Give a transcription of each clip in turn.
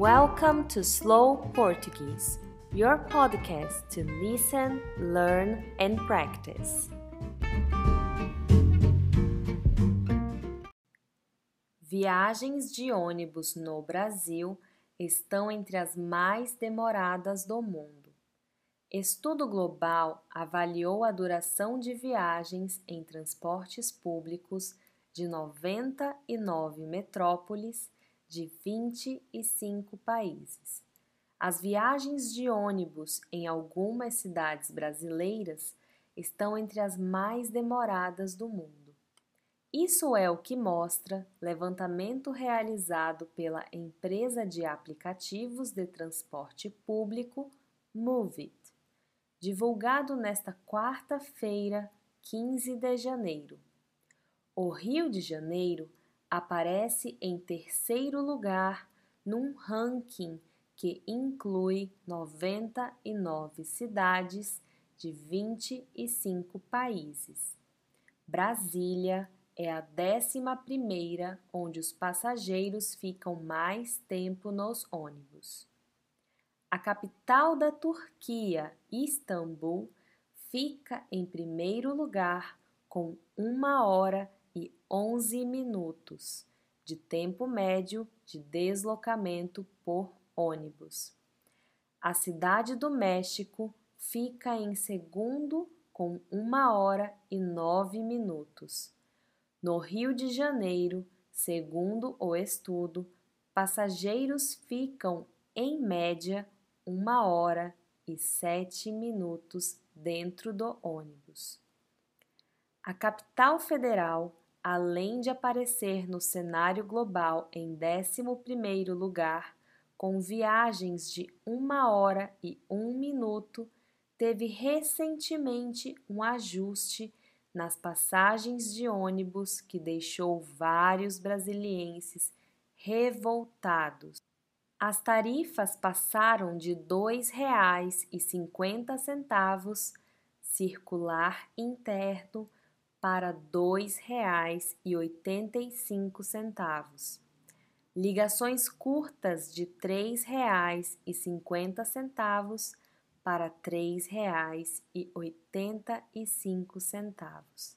Welcome to Slow Portuguese, your podcast to listen, learn, and practice. Viagens de ônibus no Brasil estão entre as mais demoradas do mundo. Estudo global avaliou a duração de viagens em transportes públicos de 99 metrópoles de 25 países. As viagens de ônibus em algumas cidades brasileiras estão entre as mais demoradas do mundo. Isso é o que mostra levantamento realizado pela empresa de aplicativos de transporte público Movit, divulgado nesta quarta-feira, 15 de janeiro. O Rio de Janeiro aparece em terceiro lugar num ranking que inclui 99 cidades de 25 países. Brasília é a décima primeira onde os passageiros ficam mais tempo nos ônibus. A capital da Turquia, Istambul, fica em primeiro lugar com uma hora 11 minutos de tempo médio de deslocamento por ônibus. A cidade do México fica em segundo com uma hora e nove minutos. No Rio de Janeiro, segundo o estudo, passageiros ficam, em média, uma hora e sete minutos dentro do ônibus. A capital federal além de aparecer no cenário global em 11º lugar, com viagens de uma hora e um minuto, teve recentemente um ajuste nas passagens de ônibus que deixou vários brasilienses revoltados. As tarifas passaram de R$ 2,50 circular interno para R$ 2,85. Ligações curtas de R$ 3,50 para R$ 3,85.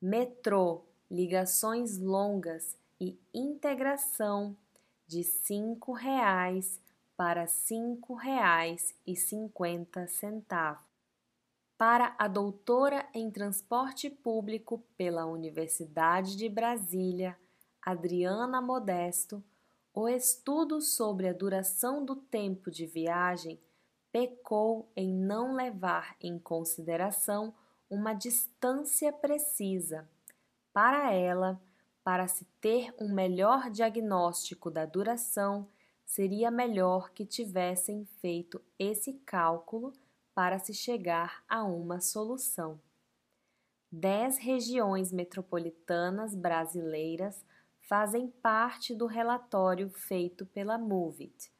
Metrô, ligações longas e integração de R$ 5,00 para R$ 5,50 para a doutora em transporte público pela Universidade de Brasília, Adriana Modesto, o estudo sobre a duração do tempo de viagem pecou em não levar em consideração uma distância precisa. Para ela, para se ter um melhor diagnóstico da duração, seria melhor que tivessem feito esse cálculo para se chegar a uma solução. Dez regiões metropolitanas brasileiras fazem parte do relatório feito pela Movit.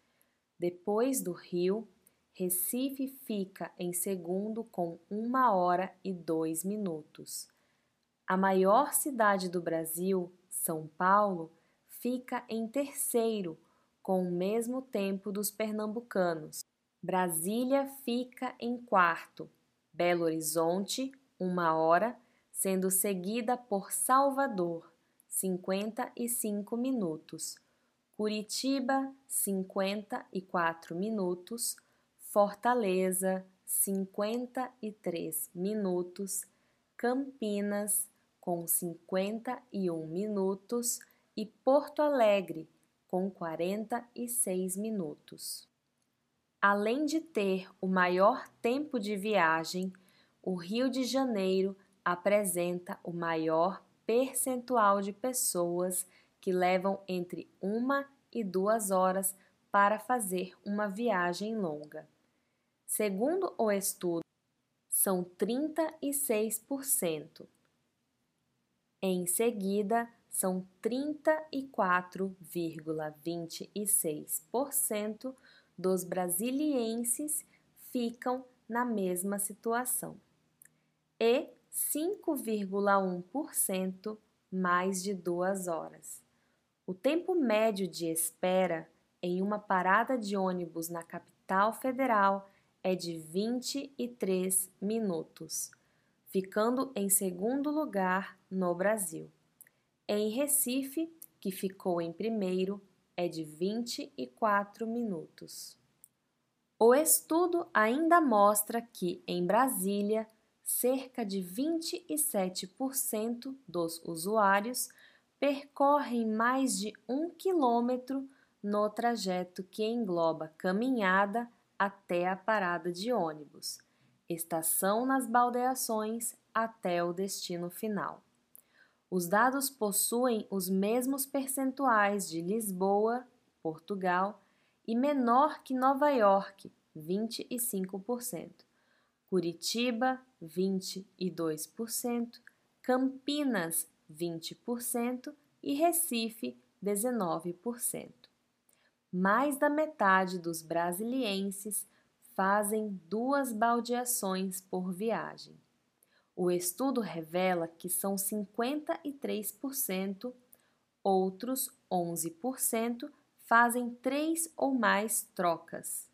Depois do Rio, Recife fica em segundo com uma hora e dois minutos. A maior cidade do Brasil, São Paulo, fica em terceiro, com o mesmo tempo dos pernambucanos. Brasília fica em quarto, Belo Horizonte, uma hora, sendo seguida por Salvador, 55 minutos, Curitiba, 54 minutos, Fortaleza, 53 minutos, Campinas, com 51 minutos e Porto Alegre, com 46 minutos. Além de ter o maior tempo de viagem, o Rio de Janeiro apresenta o maior percentual de pessoas que levam entre uma e duas horas para fazer uma viagem longa. Segundo o estudo, são 36%. Em seguida, são 34,26% dos brasilienses ficam na mesma situação e 5,1% mais de duas horas. O tempo médio de espera em uma parada de ônibus na capital federal é de 23 minutos, ficando em segundo lugar no Brasil. Em Recife, que ficou em primeiro, é de 24 minutos. O estudo ainda mostra que, em Brasília, cerca de 27% dos usuários percorrem mais de um quilômetro no trajeto que engloba caminhada até a parada de ônibus, estação nas baldeações até o destino final. Os dados possuem os mesmos percentuais de Lisboa, Portugal, e menor que Nova York, 25%, Curitiba, 22%, Campinas, 20% e Recife, 19%. Mais da metade dos brasilienses fazem duas baldeações por viagem. O estudo revela que são 53%, outros 11% fazem três ou mais trocas.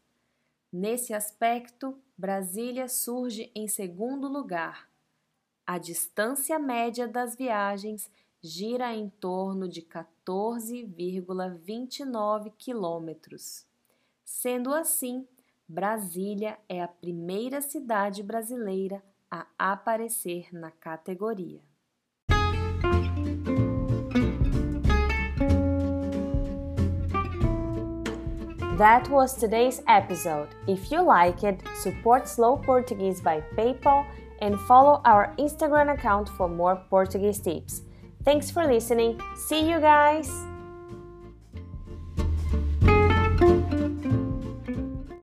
Nesse aspecto, Brasília surge em segundo lugar. A distância média das viagens gira em torno de 14,29 quilômetros. Sendo assim, Brasília é a primeira cidade brasileira a aparecer na categoria. That was today's episode. If you like it, support Slow Portuguese by PayPal and follow our Instagram account for more Portuguese tips. Thanks for listening. See you guys!